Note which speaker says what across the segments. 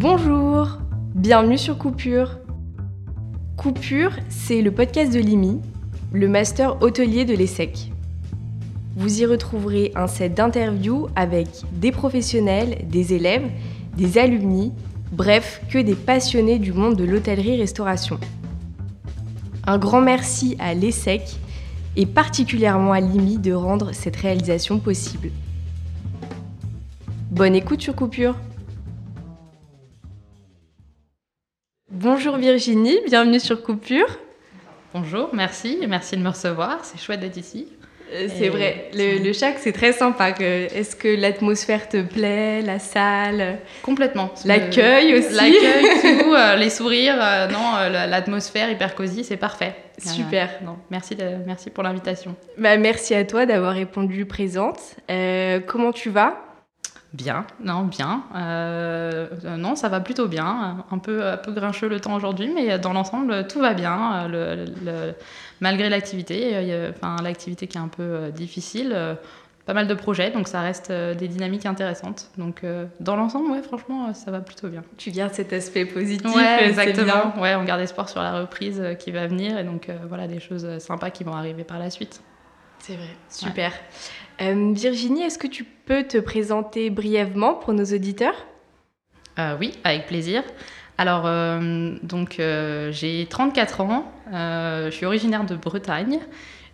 Speaker 1: Bonjour, bienvenue sur Coupure. Coupure, c'est le podcast de l'IMI, le master hôtelier de l'ESSEC. Vous y retrouverez un set d'interviews avec des professionnels, des élèves, des alumni, bref, que des passionnés du monde de l'hôtellerie-restauration. Un grand merci à l'ESSEC et particulièrement à l'IMI de rendre cette réalisation possible. Bonne écoute sur Coupure Bonjour Virginie, bienvenue sur Coupure.
Speaker 2: Bonjour, merci, merci de me recevoir, c'est chouette d'être ici.
Speaker 1: Euh, c'est vrai, le, le chac c'est très sympa. Est-ce que l'atmosphère te plaît, la salle?
Speaker 2: Complètement.
Speaker 1: L'accueil aussi
Speaker 2: L'accueil, tout, euh, les sourires, euh, non, l'atmosphère hyper cosy, c'est parfait.
Speaker 1: Super.
Speaker 2: non, merci, de, merci pour l'invitation.
Speaker 1: Bah, merci à toi d'avoir répondu présente. comment tu vas?
Speaker 2: Bien, non, bien. Euh, non, ça va plutôt bien. Un peu, un peu grincheux le temps aujourd'hui, mais dans l'ensemble, tout va bien. Le, malgré l'activité, enfin, l'activité qui est un peu euh, difficile, euh, pas mal de projets, donc ça reste des dynamiques intéressantes. Donc, dans l'ensemble, ouais, franchement, ça va plutôt bien.
Speaker 1: Tu gardes cet aspect positif.
Speaker 2: Ouais, exactement. Ouais, on garde espoir sur la reprise qui va venir, et donc voilà, des choses sympas qui vont arriver par la suite.
Speaker 1: C'est vrai, super. Euh, Virginie, est-ce que tu peux te présenter brièvement pour nos auditeurs?
Speaker 2: Euh, Oui, avec plaisir. Alors, euh, donc, j'ai 34 ans, je suis originaire de Bretagne.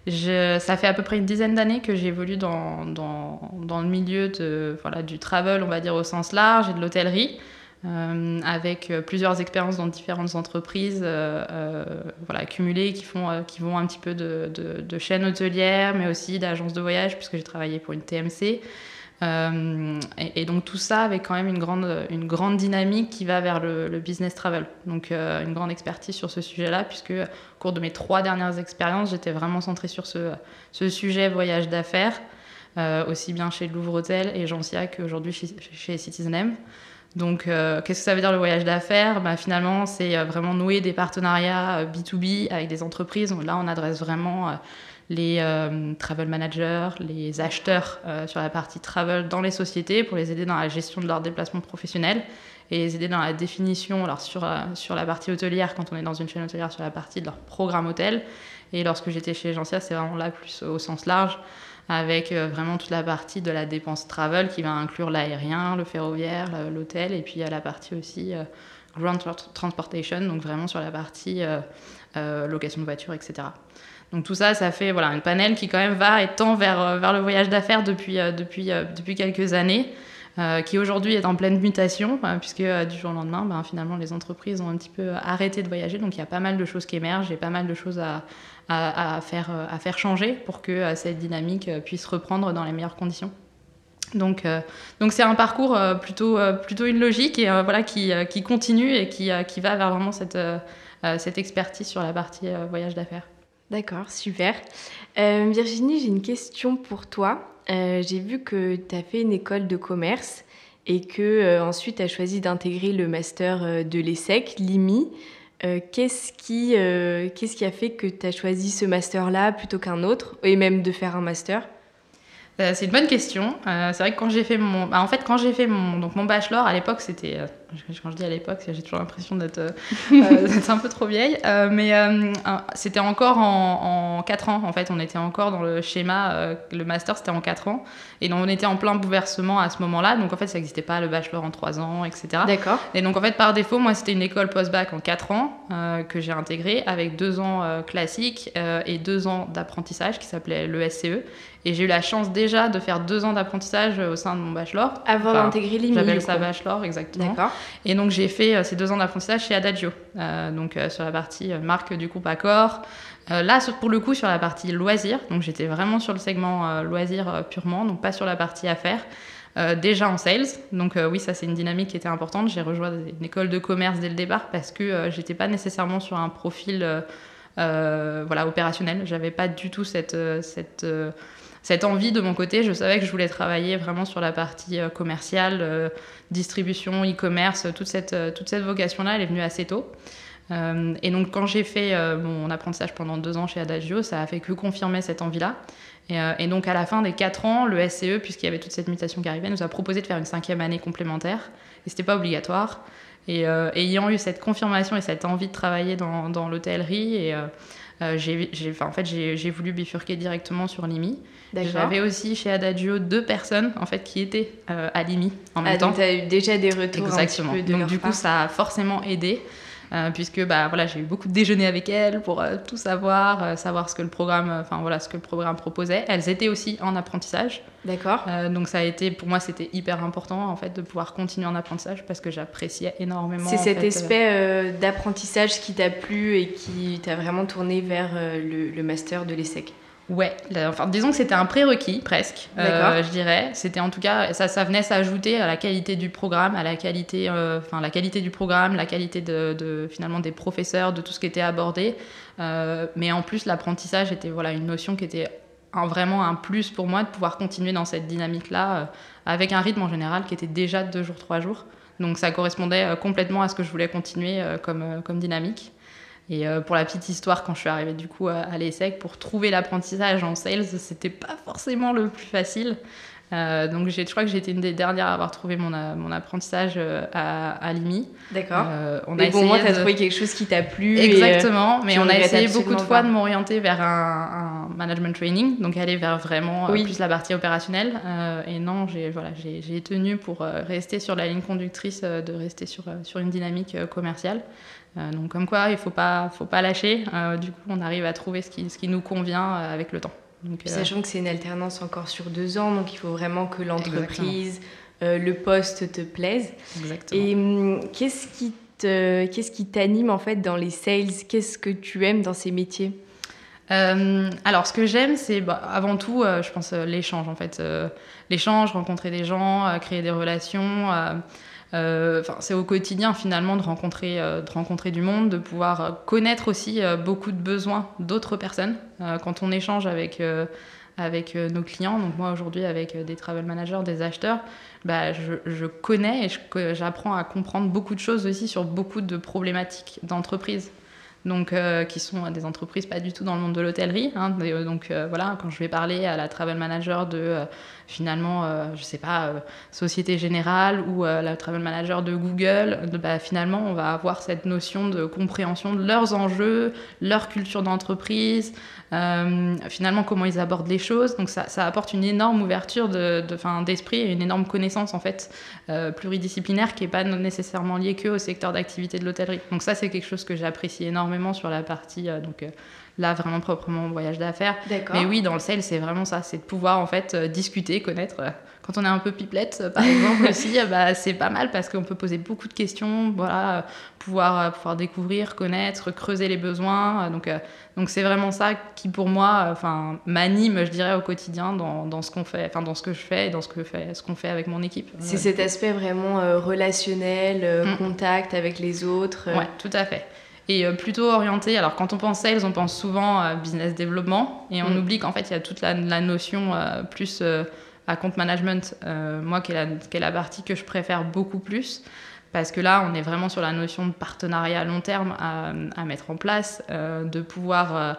Speaker 2: ça fait à peu près une dizaine d'années que j'évolue dans, dans, dans, le milieu de, voilà, du travel, on va dire au sens large, et de l'hôtellerie. Euh, avec euh, plusieurs expériences dans différentes entreprises euh, voilà, accumulées qui, font, qui vont un petit peu de, de, chaînes hôtelières, mais aussi d'agences de voyage, puisque j'ai travaillé pour une TMC. Et, donc tout ça avec quand même une grande, une grande dynamique qui va vers le, business travel. Donc une grande expertise sur ce sujet-là, puisque au cours de mes trois dernières expériences, j'étais vraiment centrée sur ce, sujet voyage d'affaires, aussi bien chez Louvre Hôtel et Gencia qu'aujourd'hui chez, chez Citizen. Donc, euh, qu'est-ce que ça veut dire le voyage d'affaires? Bah, Finalement, c'est euh, vraiment nouer des partenariats B2B euh, avec des entreprises. Donc, là, on adresse vraiment les travel managers, les acheteurs sur la partie travel dans les sociétés pour les aider dans la gestion de leurs déplacements professionnels et les aider dans la définition, alors sur, sur la partie hôtelière, quand on est dans une chaîne hôtelière, sur la partie de leur programme hôtel. Et lorsque j'étais chez Gencia, c'est vraiment là plus au sens large avec euh, vraiment toute la partie de la dépense travel qui va inclure l'aérien, le ferroviaire, l'hôtel, et puis il y a la partie aussi euh, ground transportation, donc vraiment sur la partie euh, location de voiture, etc. Donc tout ça, ça fait voilà, une panel qui quand même va et tend vers, vers le voyage d'affaires depuis, depuis, depuis quelques années. Qui aujourd'hui est en pleine mutation, puisque du jour au lendemain, ben, finalement, les entreprises ont un petit peu arrêté de voyager. Donc il y a pas mal de choses qui émergent et pas mal de choses à, faire, changer pour que euh, cette dynamique euh, puisse reprendre dans les meilleures conditions. Donc, euh, donc c'est un parcours plutôt, plutôt une logique et voilà qui, qui, continue et qui, qui va vers vraiment cette, cette expertise sur la partie voyage d'affaires.
Speaker 1: D'accord, super. Virginie, j'ai une question pour toi. J'ai vu que tu as fait une école de commerce et que ensuite tu as choisi d'intégrer le master de l'ESSEC, l'IMI. Euh, qu'est-ce qui, euh, qu'est-ce qui a fait que tu as choisi ce master-là plutôt qu'un autre, et même de faire un master?
Speaker 2: euh, c'est une bonne question. c'est vrai que quand j'ai fait mon, bah, en fait, quand j'ai fait mon, donc mon bachelor à l'époque, c'était quand je dis à l'époque, j'ai toujours l'impression d'être euh, euh, un peu trop vieille, euh, mais c'était encore en, en, 4 ans en fait, on était encore dans le schéma, le master c'était en 4 ans, et donc on était en plein bouleversement à ce moment-là, donc en fait ça n'existait pas le bachelor en 3 ans, etc.
Speaker 1: D'accord.
Speaker 2: Et donc en fait par défaut, moi c'était une école post-bac en 4 ans que j'ai intégrée avec 2 ans classiques et 2 ans d'apprentissage qui s'appelait le SCE, et j'ai eu la chance déjà de faire 2 ans d'apprentissage au sein de mon bachelor.
Speaker 1: Avant d'intégrer l'IMI.
Speaker 2: J'appelle ça bachelor, exactement.
Speaker 1: D'accord.
Speaker 2: Et donc j'ai fait euh, ces deux ans d'apprentissage chez Adagio, euh, donc euh, sur la partie marque du groupe Accor. là, pour le coup, sur la partie loisirs, donc j'étais vraiment sur le segment loisirs purement, donc pas sur la partie affaires. déjà en sales. Donc oui, ça c'est une dynamique qui était importante. J'ai rejoint une école de commerce dès le départ parce que j'étais pas nécessairement sur un profil voilà opérationnel. J'avais pas du tout cette cette cette envie de mon côté. Je savais que je voulais travailler vraiment sur la partie euh, commerciale, euh, distribution, e-commerce, toute cette, euh, toute cette vocation-là, elle est venue assez tôt. et donc quand j'ai fait mon apprentissage pendant deux ans chez Adagio, ça a fait que confirmer cette envie-là. Et, donc à la fin des quatre ans, le SCE, puisqu'il y avait toute cette mutation qui arrivait, nous a proposé de faire une cinquième année complémentaire. Et c'était pas obligatoire. Et ayant eu cette confirmation et cette envie de travailler dans, dans l'hôtellerie, et j'ai, en fait, j'ai voulu bifurquer directement sur Limi. J'avais aussi chez Adagio deux personnes en fait qui étaient à Limi en même ah, temps.
Speaker 1: Donc tu as eu déjà des retours
Speaker 2: Exactement.
Speaker 1: Un petit peu
Speaker 2: de donc du coup ça a forcément aidé. Euh, puisque bah, voilà, j'ai eu beaucoup de déjeuners avec elles pour euh, tout savoir, euh, savoir ce que le programme, enfin voilà, ce que le programme proposait. Elles étaient aussi en apprentissage.
Speaker 1: D'accord.
Speaker 2: donc ça a été, pour moi, c'était hyper important en fait de pouvoir continuer en apprentissage parce que j'appréciais énormément.
Speaker 1: C'est cet aspect d'apprentissage qui t'a plu et qui t'a vraiment tourné vers le, le, master de l'ESSEC.
Speaker 2: Ouais, enfin, disons que c'était un prérequis presque, euh, je dirais. C'était en tout cas, ça, ça venait s'ajouter à la qualité du programme, à la qualité, euh, enfin la qualité du programme, la qualité de, finalement des professeurs, de tout ce qui était abordé. Euh, mais en plus, l'apprentissage était voilà une notion qui était vraiment un plus pour moi de pouvoir continuer dans cette dynamique-là avec un rythme en général qui était déjà de deux jours, trois jours. Donc ça correspondait complètement à ce que je voulais continuer comme, comme dynamique. Et euh, pour la petite histoire, quand je suis arrivée du coup à, l'ESSEC, pour trouver l'apprentissage en sales, c'était pas forcément le plus facile. Euh, donc je crois que j'ai été une des dernières à avoir trouvé mon, euh, mon apprentissage à, à Limi.
Speaker 1: D'accord. mais bon, moi, tu as trouvé quelque chose qui t'a plu.
Speaker 2: Exactement, mais on a essayé beaucoup de fois de m'orienter vers un, management training, donc aller vers vraiment plus la partie opérationnelle. et non, j'ai voilà, tenu pour rester sur la ligne conductrice, de rester sur, sur une dynamique commerciale. Euh, donc comme quoi, il ne faut pas, faut pas lâcher. Euh, du coup, on arrive à trouver ce qui, ce qui nous convient euh, avec le temps.
Speaker 1: Donc, Sachant que c'est une alternance encore sur deux ans, donc il faut vraiment que l'entreprise, le poste te plaise.
Speaker 2: Exactement.
Speaker 1: Et hum, qu'est-ce qui qu'est-ce qui t'anime en fait dans les sales? Qu'est-ce que tu aimes dans ces métiers?
Speaker 2: Alors, ce que j'aime, c'est bah, avant tout, je pense, l'échange en fait. l'échange, rencontrer des gens, créer des relations. Euh, c'est au quotidien finalement de rencontrer, euh, de rencontrer du monde, de pouvoir connaître aussi euh, beaucoup de besoins d'autres personnes. quand on échange avec, avec nos clients, donc moi aujourd'hui avec des travel managers, des acheteurs, bah, je, je connais et j'apprends à comprendre beaucoup de choses aussi sur beaucoup de problématiques d'entreprise donc euh, qui sont des entreprises pas du tout dans le monde de l'hôtellerie. Hein, euh, donc euh, voilà, quand je vais parler à la travel manager de finalement, je sais pas, Société Générale ou la travel manager de Google, bah, finalement on va avoir cette notion de compréhension de leurs enjeux, leur culture d'entreprise, finalement comment ils abordent les choses. Donc ça, apporte une énorme ouverture de, d'esprit et une énorme connaissance en fait pluridisciplinaire qui n'est pas nécessairement liée que au secteur d'activité de l'hôtellerie. Donc ça c'est quelque chose que j'apprécie énormément sur la partie euh, donc euh, là vraiment proprement voyage d'affaires. Mais oui, dans le sales, c'est vraiment ça, c'est de pouvoir en fait euh, discuter, connaître. Quand on est un peu pipelette, par exemple aussi, bah, c'est pas mal parce qu'on peut poser beaucoup de questions, voilà, pouvoir pouvoir découvrir, connaître, creuser les besoins. Donc donc c'est vraiment ça qui pour moi, enfin m'anime, je dirais au quotidien dans, dans ce qu'on fait, enfin dans ce que je fais et dans ce que fait ce qu'on fait avec mon équipe.
Speaker 1: C'est cet aspect vraiment relationnel, mm. contact avec les autres.
Speaker 2: Ouais, tout à fait et euh, plutôt orienté. Alors, quand on pense sales, on pense souvent à business développement et on mm. oublie qu'en fait, il y a toute la, notion euh, plus euh, à compte management, moi, qui est, la, qui est, la, partie que je préfère beaucoup plus. Parce que là, on est vraiment sur la notion de partenariat à long terme à, à mettre en place, de pouvoir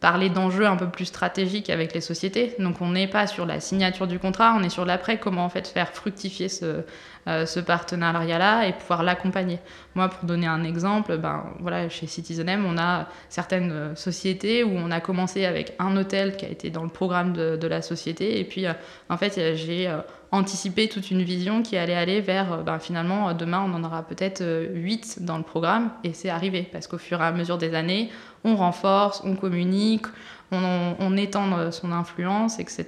Speaker 2: parler d'enjeux un peu plus stratégiques avec les sociétés. Donc on n'est pas sur la signature du contrat, on est sur l'après, comment en fait faire fructifier ce, euh, partenariat-là et pouvoir l'accompagner. Moi, pour donner un exemple, ben, voilà, chez Citizen on a certaines euh, sociétés où on a commencé avec un hôtel qui a été dans le programme de, la société et puis euh, en fait j'ai anticiper toute une vision qui allait aller vers, ben, finalement, demain, on en aura peut-être 8 euh, dans le programme, et c'est arrivé, parce qu'au fur et à mesure des années, on renforce, on communique, on, étend son influence, etc.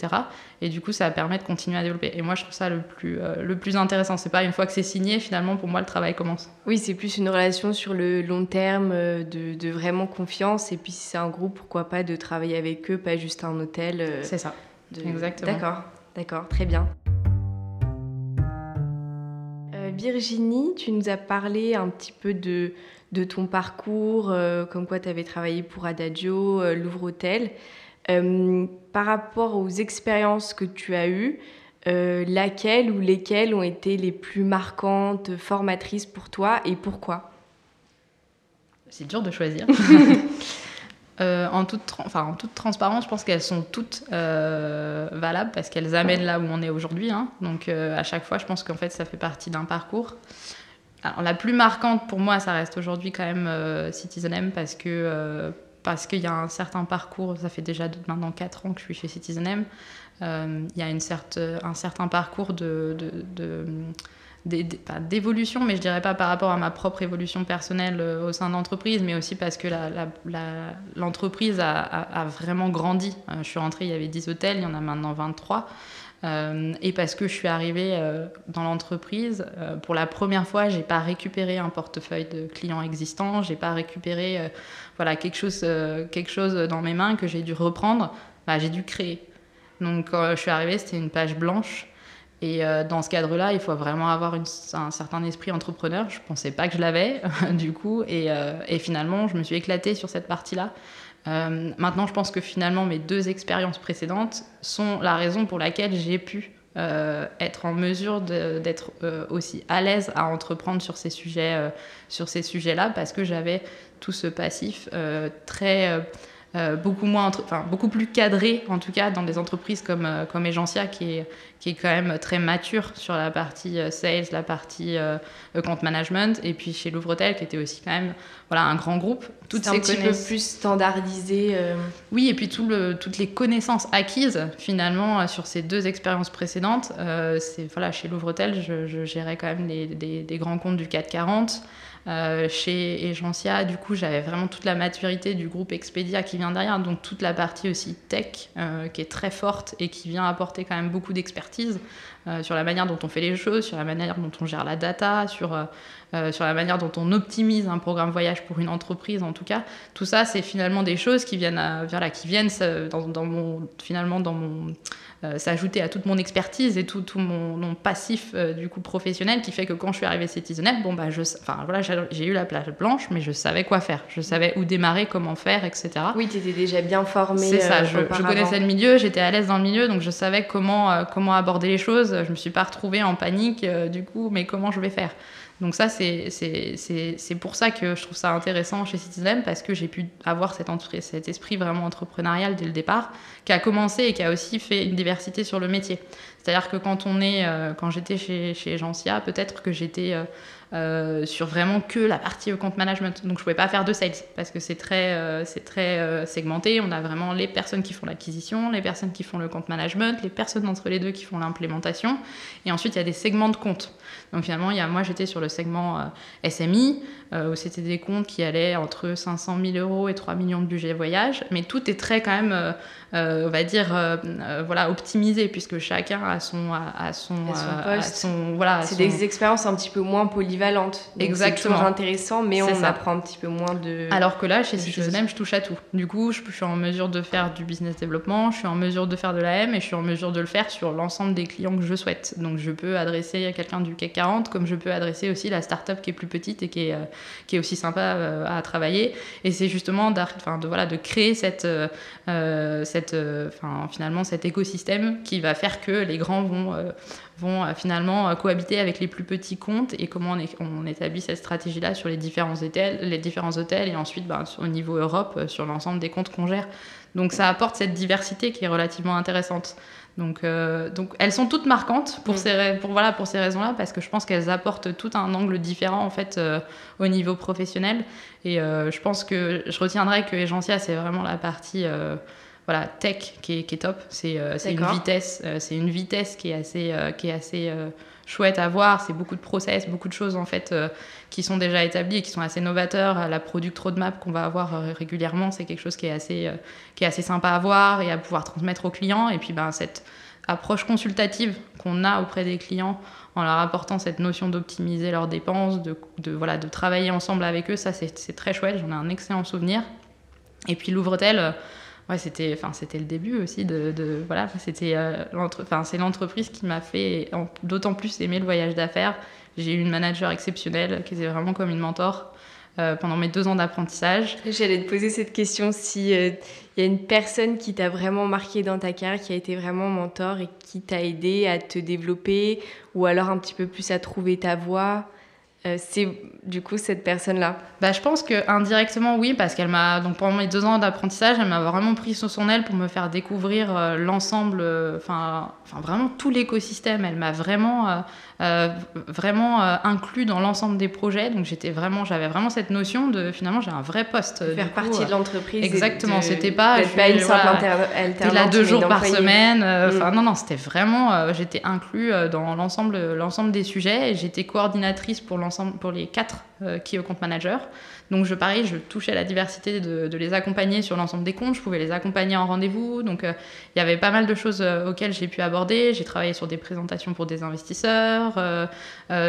Speaker 2: Et du coup, ça permet de continuer à développer. Et moi, je trouve ça le plus, le plus intéressant. C'est pas une fois que c'est signé, finalement, pour moi, le travail commence.
Speaker 1: Oui, c'est plus une relation sur le long terme, de, de vraiment confiance. Et puis, si c'est un groupe, pourquoi pas de travailler avec eux, pas juste un hôtel.
Speaker 2: c'est ça. Exactement.
Speaker 1: D'accord, d'accord, très bien. Virginie, tu nous as parlé un petit peu de, de ton parcours, euh, comme quoi tu avais travaillé pour Adagio, euh, Louvre Hôtel. Euh, par rapport aux expériences que tu as eues, laquelle ou lesquelles ont été les plus marquantes, formatrices pour toi et pourquoi?
Speaker 2: C'est dur de choisir. Euh, en, toute enfin, en toute transparence, je pense qu'elles sont toutes euh, valables parce qu'elles amènent là où on est aujourd'hui. Hein. Donc euh, à chaque fois, je pense qu'en fait, ça fait partie d'un parcours. Alors, la plus marquante pour moi, ça reste aujourd'hui quand même euh, Citizen M parce que euh, parce qu'il y a un certain parcours. Ça fait déjà maintenant 4 ans que je suis chez Citizen. Euh, il y a une un certain parcours de, de, d'évolution, mais je dirais pas par rapport à ma propre évolution personnelle au sein de l'entreprise, mais aussi parce que l'entreprise a, a, vraiment grandi. je suis rentrée, il y avait 10 hôtels, il y en a maintenant 23. Euh, et parce que je suis arrivée euh, dans l'entreprise, euh, pour la première fois, j'ai pas récupéré un portefeuille de clients existants, j'ai pas récupéré voilà quelque chose quelque chose dans mes mains que j'ai dû reprendre. Bah, j'ai dû créer. Donc quand je suis arrivée, c'était une page blanche. Et dans ce cadre-là, il faut vraiment avoir un certain esprit entrepreneur. Je pensais pas que je l'avais, du coup. Et, finalement, je me suis éclatée sur cette partie-là. Euh, maintenant, je pense que finalement, mes deux expériences précédentes sont la raison pour laquelle j'ai pu euh, être en mesure d'être euh, aussi à l'aise à entreprendre sur ces sujets, sur ces sujets-là, parce que j'avais tout ce passif très euh, beaucoup, moins enfin, beaucoup plus cadré, en tout cas dans des entreprises comme, euh, comme Egencia, qui est, qui est quand même très mature sur la partie euh, sales, la partie compte management, et puis chez Louvretel, qui était aussi quand même voilà, un grand groupe.
Speaker 1: Toutes un petit peu plus standardisé.
Speaker 2: Oui, et puis tout le, toutes les connaissances acquises finalement sur ces deux expériences précédentes. c'est voilà, chez Louvretel, je, je, gérais quand même des, des grands comptes du 440. Euh, chez Egencia, du coup, j'avais vraiment toute la maturité du groupe Expedia qui vient derrière, donc toute la partie aussi tech euh, qui est très forte et qui vient apporter quand même beaucoup d'expertise euh, sur la manière dont on fait les choses, sur la manière dont on gère la data, sur, sur la manière dont on optimise un programme voyage pour une entreprise en tout cas. Tout ça, c'est finalement des choses qui viennent, voilà, qui viennent dans, dans mon, finalement dans mon euh, s'ajouter à toute mon expertise et tout, tout mon, passif euh, du coup professionnel qui fait que quand je suis arrivée Citizenel, bon bah je, enfin voilà, j'ai eu la plage blanche, mais je savais quoi faire, je savais où démarrer, comment faire, etc.
Speaker 1: Oui, tu étais déjà bien formée.
Speaker 2: C'est ça, euh, je, connaissais le milieu, j'étais à l'aise dans le milieu, donc je savais comment comment aborder les choses. Je me suis pas retrouvée en panique du coup, mais comment je vais faire? Donc ça, c'est pour ça que je trouve ça intéressant chez Citizen, parce que j'ai pu avoir cet, cet esprit vraiment entrepreneurial dès le départ, qui a commencé et qui a aussi fait une diversité sur le métier. C'est-à-dire que quand on est, euh, quand j'étais chez, chez Gencia, peut-être que j'étais euh, euh, sur vraiment que la partie compte management. Donc je pouvais pas faire de sales parce que c'est très, euh, c'est très segmenté. On a vraiment les personnes qui font l'acquisition, les personnes qui font le compte management, les personnes entre les deux qui font l'implémentation. Et ensuite il y a des segments de comptes. Donc finalement, il y a, moi j'étais sur le segment SMI où c'était des comptes qui allaient entre 500 000 euros et 3 millions de budget voyage. Mais tout est très quand même, on va dire, voilà, optimisé puisque chacun a son, a, son,
Speaker 1: son voilà. C'est des expériences un petit peu moins polyvalentes Exactement. C'est intéressant, mais on apprend un petit peu moins de.
Speaker 2: Alors que là, chez Citizen je touche à tout. Du coup, je, suis en mesure de faire du business développement, je suis en mesure de faire de la M et je suis en mesure de le faire sur l'ensemble des clients que je souhaite. Donc, je peux adresser quelqu'un du CAC 40, comme je peux adresser aussi la start-up qui est plus petite et qui est, euh, aussi sympa euh, à travailler. Et c'est justement de, créer euh, finalement cet écosystème qui va faire que les grands vont finalement cohabiter avec les plus petits comptes et comment on, établit cette stratégie-là sur les différents hôtels, et ensuite ben, au niveau Europe sur l'ensemble des comptes qu'on gère. Donc ça apporte cette diversité qui est relativement intéressante. Donc, donc elles sont toutes marquantes pour, mm. ces, pour, voilà, pour ces raisons-là parce que je pense qu'elles apportent tout un angle différent en fait au niveau professionnel et je pense que je retiendrai que Egencia c'est vraiment la partie voilà, tech qui est, qui est top. C'est euh, une vitesse, euh, c'est une vitesse qui est assez, euh, qui est assez chouette à voir. C'est beaucoup de process, beaucoup de choses en fait qui sont déjà établies et qui sont assez novateurs. La product roadmap qu'on va avoir régulièrement, c'est quelque chose qui est assez, qui est assez sympa à voir et à pouvoir transmettre aux clients. Et puis ben cette approche consultative qu'on a auprès des clients en leur apportant cette notion d'optimiser leurs dépenses, de, de, voilà, de travailler ensemble avec eux, ça c'est très chouette. J'en ai un excellent souvenir. Et puis l'ouvre-t-elle ouais, c'était, enfin, c'était le début aussi de, de voilà, c'était, euh, c'est l'entreprise qui m'a fait d'autant plus aimer le voyage d'affaires. J'ai eu une manager exceptionnelle qui était vraiment comme une mentor. Euh, pendant mes deux ans d'apprentissage.
Speaker 1: J'allais te poser cette question si il euh, y a une personne qui t'a vraiment marqué dans ta carrière, qui a été vraiment mentor et qui t'a aidé à te développer ou alors un petit peu plus à trouver ta voie. euh, c'est du coup cette personne-là?
Speaker 2: Bah, Je pense que indirectement oui, parce qu'elle m'a, donc pendant mes deux ans d'apprentissage, elle m'a vraiment pris sous son aile pour me faire découvrir euh, l'ensemble, euh, enfin vraiment tout l'écosystème. Elle m'a vraiment, vraiment inclus dans l'ensemble des projets, donc j'étais vraiment, j'avais vraiment cette notion de finalement j'ai un vrai poste.
Speaker 1: faire partie de l'entreprise.
Speaker 2: Exactement, c'était pas,
Speaker 1: je, pas une simple alternante.
Speaker 2: là deux jours par semaine. Enfin mm. non non, c'était vraiment, j'étais inclus dans l'ensemble, l'ensemble des sujets et j'étais coordinatrice pour l'ensemble pour les quatre euh, qui au compte manager. Donc je pareil, je touchais à la diversité de, les accompagner sur l'ensemble des comptes. Je pouvais les accompagner en rendez-vous. Donc euh, il y avait pas mal de choses euh, auxquelles j'ai pu aborder. J'ai travaillé sur des présentations pour des investisseurs,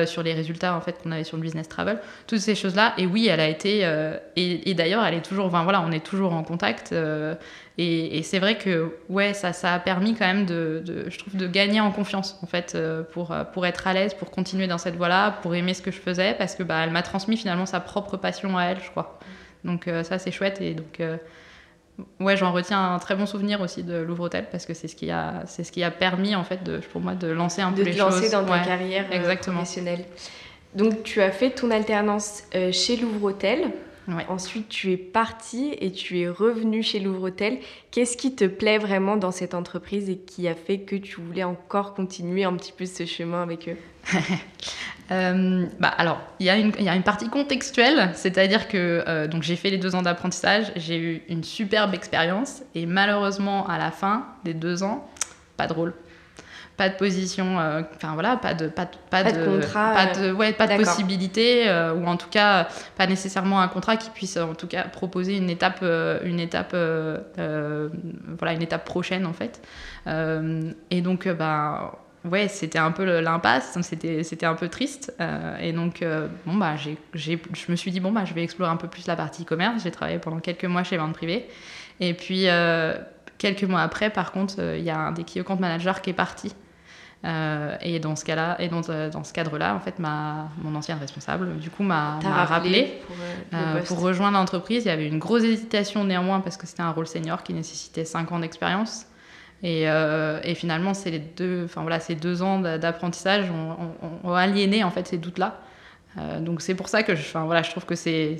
Speaker 2: sur les résultats en fait qu'on avait sur le business travel, toutes ces choses-là. Et oui, elle a été et, d'ailleurs elle est toujours, enfin voilà, on est toujours en contact. Et, c'est vrai que ouais, ça, ça a permis quand même de, je trouve, de gagner en confiance en fait euh, pour, euh, pour être à l'aise, pour continuer dans cette voie-là, pour aimer ce que je faisais, parce que bah, elle m'a transmis finalement sa propre passion à elle, je crois. Donc euh, ça c'est chouette et donc ouais, j'en retiens un très bon souvenir aussi de Louvre Hôtel parce que c'est ce qui a c'est ce qui a permis en fait de, pour moi de lancer un peu les
Speaker 1: choses.
Speaker 2: De
Speaker 1: lancer dans ta carrière professionnelle. Donc tu as fait ton alternance chez Louvre Hôtel. Ensuite, tu es parti et tu es revenu chez Louvre-Hôtel. Qu'est-ce qui te plaît vraiment dans cette entreprise et qui a fait que tu voulais encore continuer un petit peu ce chemin avec eux?
Speaker 2: Euh, bah alors, il y, a une, y a une partie contextuelle, c'est-à-dire que euh, donc j'ai fait les deux ans d'apprentissage, j'ai eu une superbe expérience et malheureusement à la fin des deux ans, pas drôle pas de position, euh, enfin voilà, pas de, pas,
Speaker 1: pas,
Speaker 2: de,
Speaker 1: contrat,
Speaker 2: pas de, ouais, pas de possibilité, euh, ou en tout cas pas nécessairement un contrat qui puisse en tout cas proposer une étape, euh, une étape, voilà, une étape prochaine en fait. et donc, bah ouais, c'était un peu l'impasse, c'était, c'était un peu triste. et donc, bon, bah, j'ai, j'ai, je me suis dit, bon, bah, je vais explorer un peu plus la partie commerce. J'ai travaillé pendant quelques mois chez Vente Privée. Et puis, quelques mois après, par contre, il y a un des key account managers qui est parti. Euh, et dans ce cas-là, et dans, euh, dans ce cadre-là, en fait, ma, mon ancien responsable, du coup, m'a rappelé, pour, euh, pour, rejoindre l'entreprise. Il y avait une grosse hésitation néanmoins parce que c'était un rôle senior qui nécessitait 5 ans d'expérience. Et, et, finalement, c'est les deux, enfin voilà, ces deux ans d'apprentissage ont, ont, aliéné en fait ces doutes-là. Euh, donc c'est pour ça que je, voilà, je trouve que c'est,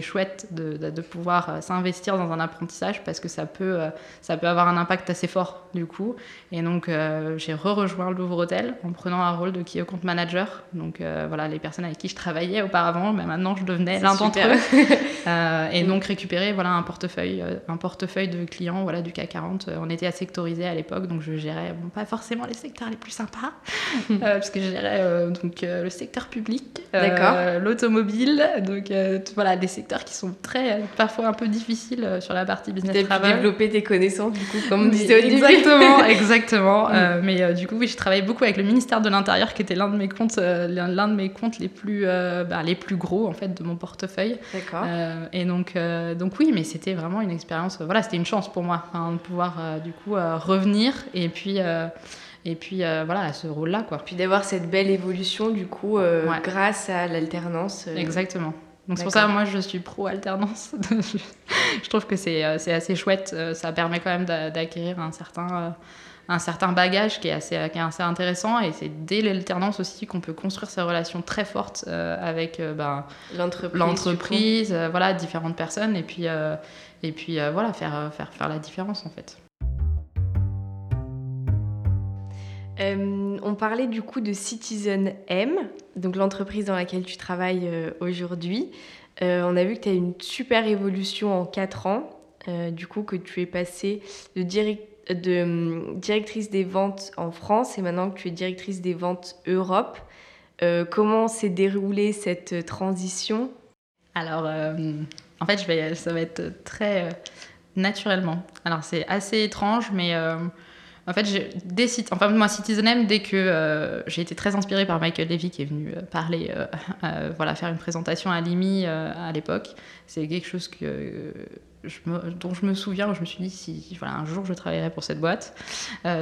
Speaker 2: chouette de, de, pouvoir euh, s'investir dans un apprentissage parce que ça peut, euh, ça peut avoir un impact assez fort du coup. Et donc j'ai re-rejoint le Louvre Hôtel en prenant un rôle de key account manager. Donc voilà, les personnes avec qui je travaillais auparavant, mais maintenant je devenais l'un d'entre eux. et donc récupérer voilà, un, portefeuille, un portefeuille de clients voilà, du CAC 40. On était à sectoriser à l'époque, donc je gérais bon, pas forcément les secteurs les plus sympas, parce que je gérais donc, le secteur public euh, l'automobile, donc euh, voilà, des secteurs qui sont très, parfois un peu difficiles euh, sur la partie business
Speaker 1: travel. développer tes connaissances, du coup, comme on disait au
Speaker 2: début. Exactement, exactement. Mm. mais du coup, oui, je travaille beaucoup avec le ministère de l'Intérieur, qui était l'un de mes comptes, l'un de mes comptes les plus, bah, les plus gros en fait de mon portefeuille.
Speaker 1: D'accord.
Speaker 2: et donc, donc oui, mais c'était vraiment une expérience. voilà, c'était une chance pour moi hein, de pouvoir du coup revenir et puis et puis euh, voilà, à ce rôle-là. quoi.
Speaker 1: Puis d'avoir cette belle évolution, du coup, euh, grâce à l'alternance.
Speaker 2: Euh. Exactement. Donc c'est pour ça moi je suis pro-alternance. je trouve que c'est assez chouette. Ça permet quand même d'acquérir un certain, un certain bagage qui est, assez, qui est assez intéressant. Et c'est dès l'alternance aussi qu'on peut construire ces relations très fortes avec ben, l'entreprise, voilà, différentes personnes. Et puis, et puis voilà, faire, faire, faire la différence en fait.
Speaker 1: Euh, on parlait du coup de Citizen M, donc l'entreprise dans laquelle tu travailles euh, aujourd'hui. Euh, on a vu que tu as une super évolution en 4 ans, du coup que tu es passée de, de directrice des ventes en France et maintenant que tu es directrice des ventes Europe. comment s'est déroulée cette transition?
Speaker 2: Alors, en fait, ça va être très naturellement. Alors, c'est assez étrange, mais en fait, des enfin, moi, Citizen M, dès que euh, j'ai été très inspirée par Michael Levy qui est venu euh, parler, euh, voilà, faire une présentation à Limi à l'époque, c'est quelque chose que, je me, dont je me souviens, où je me suis dit, si voilà, un jour je travaillerai pour cette boîte.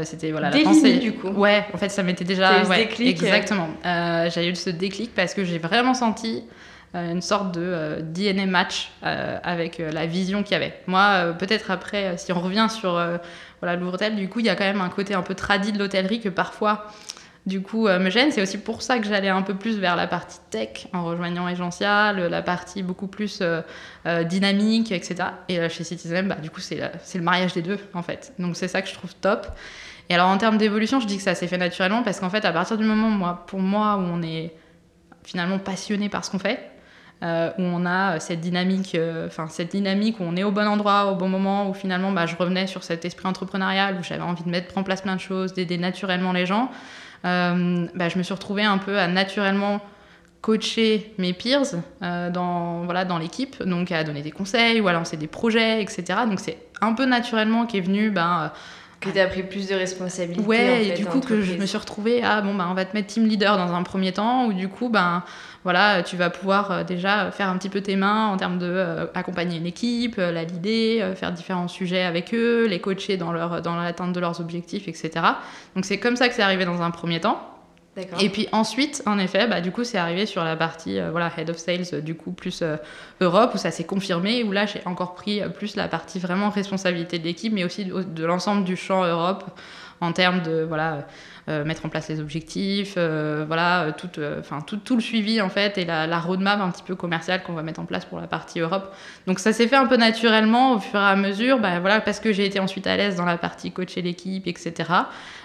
Speaker 2: C'était voilà,
Speaker 1: la pensée. du coup.
Speaker 2: Ouais, en fait, ça m'était déjà.
Speaker 1: Ouais, déclic,
Speaker 2: exactement. j'ai eu ce déclic parce que j'ai vraiment senti une sorte de DNA match avec la vision qu'il y avait. Moi, peut-être après, si on revient sur voilà, l'hôtel, du coup, il y a quand même un côté un peu tradit de l'hôtellerie que parfois du coup, me gêne. C'est aussi pour ça que j'allais un peu plus vers la partie tech en rejoignant Agencia, la partie beaucoup plus dynamique, etc. Et chez Citizen, bah, du coup, c'est le mariage des deux, en fait. Donc, c'est ça que je trouve top. Et alors, en termes d'évolution, je dis que ça s'est fait naturellement parce qu'en fait, à partir du moment, moi, pour moi, où on est finalement passionné par ce qu'on fait, euh, où on a cette dynamique, euh, enfin cette dynamique où on est au bon endroit, au bon moment, où finalement bah, je revenais sur cet esprit entrepreneurial, où j'avais envie de mettre en place plein de choses, d'aider naturellement les gens. Euh, bah, je me suis retrouvée un peu à naturellement coacher mes peers dans, voilà, dans l'équipe, donc à donner des conseils ou à lancer des projets, etc. Donc c'est un peu naturellement qu'est venu ben,
Speaker 1: que tu as pris plus de responsabilités.
Speaker 2: Ouais, et du coup que je me suis retrouvée à bon ben on va te mettre team leader dans un premier temps ou du coup ben voilà, tu vas pouvoir euh, déjà faire un petit peu tes mains en termes de euh, accompagner une équipe, euh, la l'idée, faire différents sujets avec eux, les coacher dans leur dans l'atteinte de leurs objectifs, etc. Donc c'est comme ça que c'est arrivé dans un premier temps. Et puis ensuite, en effet, bah, du coup, c'est arrivé sur la partie euh, voilà, Head of Sales, euh, du coup, plus euh, Europe, où ça s'est confirmé, où là, j'ai encore pris plus la partie vraiment responsabilité de l'équipe, mais aussi de, l'ensemble du champ Europe, en termes de voilà, mettre en place les objectifs, voilà, tout, tout, tout, le suivi en fait et la, la roadmap un petit peu commerciale qu'on va mettre en place pour la partie Europe. Donc ça s'est fait un peu naturellement au fur et à mesure, bah, voilà, parce que j'ai été ensuite à l'aise dans la partie coacher l'équipe, etc.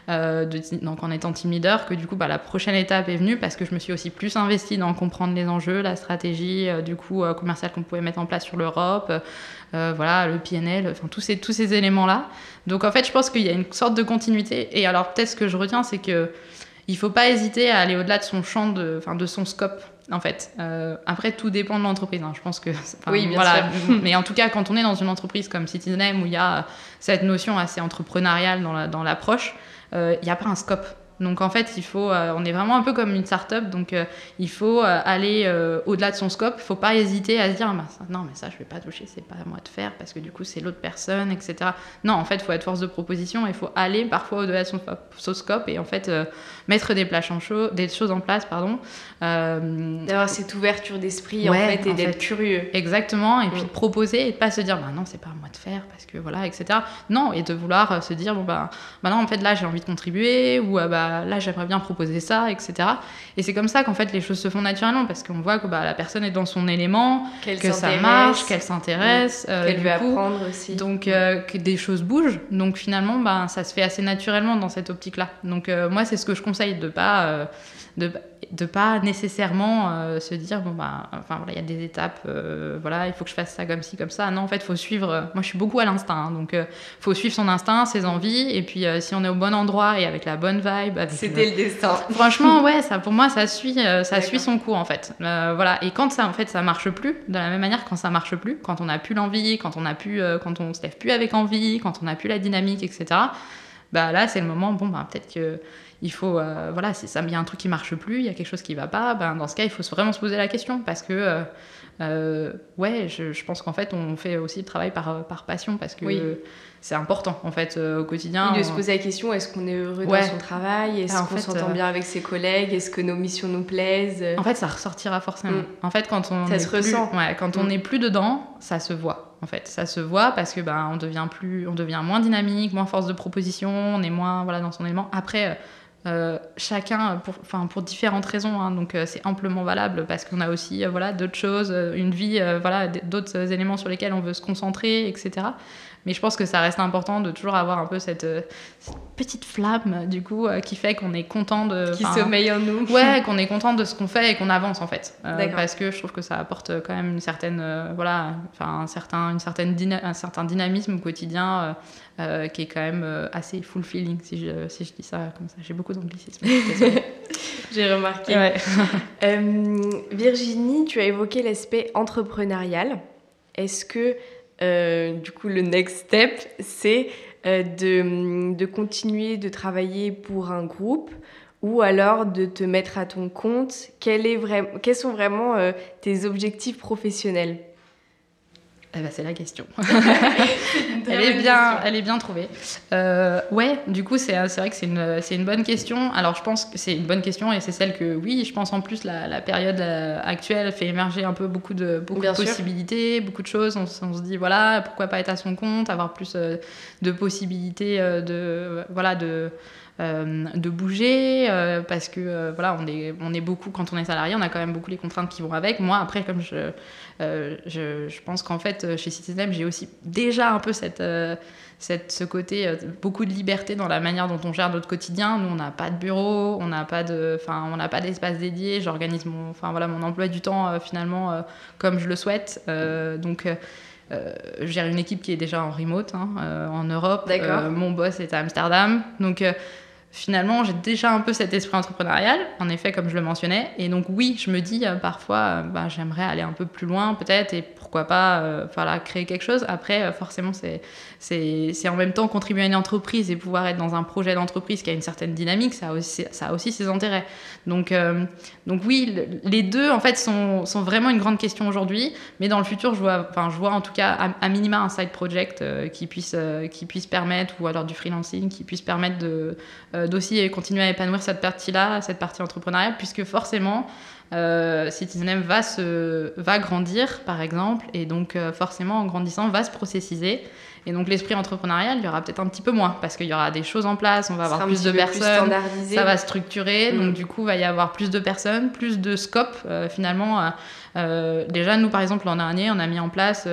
Speaker 2: De, donc en étant team leader, que du coup bah, la prochaine étape est venue parce que je me suis aussi plus investie dans comprendre les enjeux, la stratégie du coup commerciale qu'on pouvait mettre en place sur l'Europe, voilà le PNL, enfin tous ces tous ces éléments là. Donc en fait je pense qu'il y a une sorte de continuité. Et alors peut-être ce que je retiens c'est que il faut pas hésiter à aller au-delà de son champ, de, enfin, de son scope. En fait, euh, après tout dépend de l'entreprise. Hein. Je pense que
Speaker 1: oui, bien voilà.
Speaker 2: sûr. Mais en tout cas, quand on est dans une entreprise comme Citizen où il y a cette notion assez entrepreneuriale dans l'approche, la, dans euh, il n'y a pas un scope. Donc en fait, il faut, euh, on est vraiment un peu comme une start-up, donc euh, il faut euh, aller au-delà de son scope. Il ne faut pas hésiter à se dire, ah, non mais ça je vais pas toucher, c'est pas à moi de faire parce que du coup c'est l'autre personne, etc. Non, en fait, il faut être force de proposition, il faut aller parfois au-delà de son, scope et en fait mettre des, en des choses en place, pardon.
Speaker 1: D'avoir cette ouverture d'esprit en fait et d'être curieux.
Speaker 2: Exactement, et puis de proposer et de pas se dire, bah non c'est pas à moi de faire parce que voilà, etc. Non, et de vouloir se dire, bon bah, bah non en fait là j'ai envie de contribuer ou bah là j'aimerais bien proposer ça, etc. Et c'est comme ça qu'en fait les choses se font naturellement parce qu'on voit que bah, la personne est dans son élément, que ça marche, qu'elle s'intéresse,
Speaker 1: euh, qu'elle veut apprendre aussi.
Speaker 2: Donc euh, que des choses bougent. Donc finalement, bah, ça se fait assez naturellement dans cette optique-là. Donc euh, moi c'est ce que je conseille de pas de de pas nécessairement euh, se dire bon bah enfin voilà il y a des étapes euh, voilà il faut que je fasse ça comme ci comme ça. Non en fait il faut suivre euh, moi je suis beaucoup à l'instinct hein, donc il faut suivre son instinct ses envies et puis si on est au bon endroit et avec la bonne vibe
Speaker 1: c'était le destin.
Speaker 2: Franchement ouais ça pour moi ça suit ça suit son cours en fait. Voilà. Et quand ça en fait ça marche plus de la même manière quand ça marche plus quand on n'a plus l'envie quand on a plus quand on se lève plus avec envie quand on n'a plus la dynamique etc bah là c'est le moment bon bah peut-être que il faut, euh, voilà, si ça, il y a un truc qui marche plus, il y a quelque chose qui va pas, ben, dans ce cas, il faut vraiment se poser la question parce que, euh, euh, ouais, je, pense qu'en fait, on fait aussi le travail par, par passion parce que c'est important, en fait, au quotidien.
Speaker 1: de se poser la question, est-ce qu'on est heureux dans son travail? Est-ce qu'on s'entend bien avec ses collègues? Est-ce que nos missions nous plaisent?
Speaker 2: En fait, ça ressortira forcément. Mm. En fait, quand on
Speaker 1: ça se
Speaker 2: plus,
Speaker 1: ressent.
Speaker 2: Ouais, quand on n'est mm. plus dedans, ça se voit. En fait, ça se voit parce que ben on devient plus, on devient moins dynamique, moins force de proposition, on est moins voilà dans son élément. Après, euh, chacun pour, enfin, différentes raisons, hein. donc euh, c'est amplement valable parce qu'on a aussi euh, voilà, d'autres choses, une vie, voilà, d'autres éléments sur lesquels on veut se concentrer, etc. Mais je pense que ça reste important de toujours avoir un peu cette, petite flamme, du coup, qui fait qu'on est content de.
Speaker 1: Qui sommeille en nous.
Speaker 2: Ouais, qu'on est content de ce qu'on fait et qu'on avance, en fait. parce que je trouve que ça apporte quand même une certaine. voilà, enfin, un certain, une certaine un certain dynamisme au quotidien euh, qui est quand même euh, assez fulfilling, si je, si je dis ça comme ça. J'ai beaucoup d'anglicisme.
Speaker 1: J'ai remarqué. Euh, Virginie, tu as évoqué l'aspect entrepreneurial. Est-ce que, du coup, le next step, c'est de, de, continuer de travailler pour un groupe ou alors de te mettre à ton compte. Quels sont vraiment tes objectifs professionnels?
Speaker 2: Eh ben, c'est la question. elle, est bien, elle est bien trouvée. Euh, ouais, du coup, c'est vrai que c'est une, une, bonne question. Alors, je pense que c'est une bonne question et c'est celle que, oui, je pense en plus, la, la période euh, actuelle fait émerger un peu beaucoup de, beaucoup de possibilités, beaucoup de choses. On, se dit, voilà, pourquoi pas être à son compte, avoir plus euh, de possibilités de, voilà, de, de bouger parce que voilà, on est, on est beaucoup, quand on est salarié, on a quand même beaucoup les contraintes qui vont avec. Moi, après, comme je, je, je, pense qu'en fait, chez Citizen, j'ai aussi déjà un peu cette cette, ce côté, euh, beaucoup de liberté dans la manière dont on gère notre quotidien. Nous, on n'a pas de bureau, on n'a pas de, enfin, on n'a pas d'espace dédié. J'organise mon, enfin voilà, mon emploi du temps euh, finalement euh, comme je le souhaite. donc je gère une équipe qui est déjà en remote hein, en Europe. mon boss est à Amsterdam. Donc finalement, j'ai déjà un peu cet esprit entrepreneurial, en effet, comme je le mentionnais. Et donc, oui, je me dis parfois, bah, j'aimerais aller un peu plus loin, peut-être, et pourquoi pas voilà, créer quelque chose. Après, forcément, c'est en même temps contribuer à une entreprise et pouvoir être dans un projet d'entreprise qui a une certaine dynamique, ça a aussi, ses intérêts. Donc, euh, donc oui, les deux en fait sont, vraiment une grande question aujourd'hui, mais dans le futur, je vois, enfin, je vois en tout cas à, minima un side project euh, qui, puisse, euh, qui puisse permettre, ou alors du freelancing, qui puisse permettre d'aussi continuer à épanouir cette partie-là, cette partie entrepreneuriale, puisque forcément, euh, Citizen va, se, va grandir, par exemple, et donc forcément, en grandissant, va se processiser. Et donc l'esprit entrepreneurial, il y aura peut-être un petit peu moins parce qu'il y aura des choses en place, on va avoir plus de personnes, ça va structurer, mm. donc du coup il va y avoir plus de personnes, plus de scope euh, finalement. Euh, euh, déjà nous par exemple l'an dernier, on a mis en place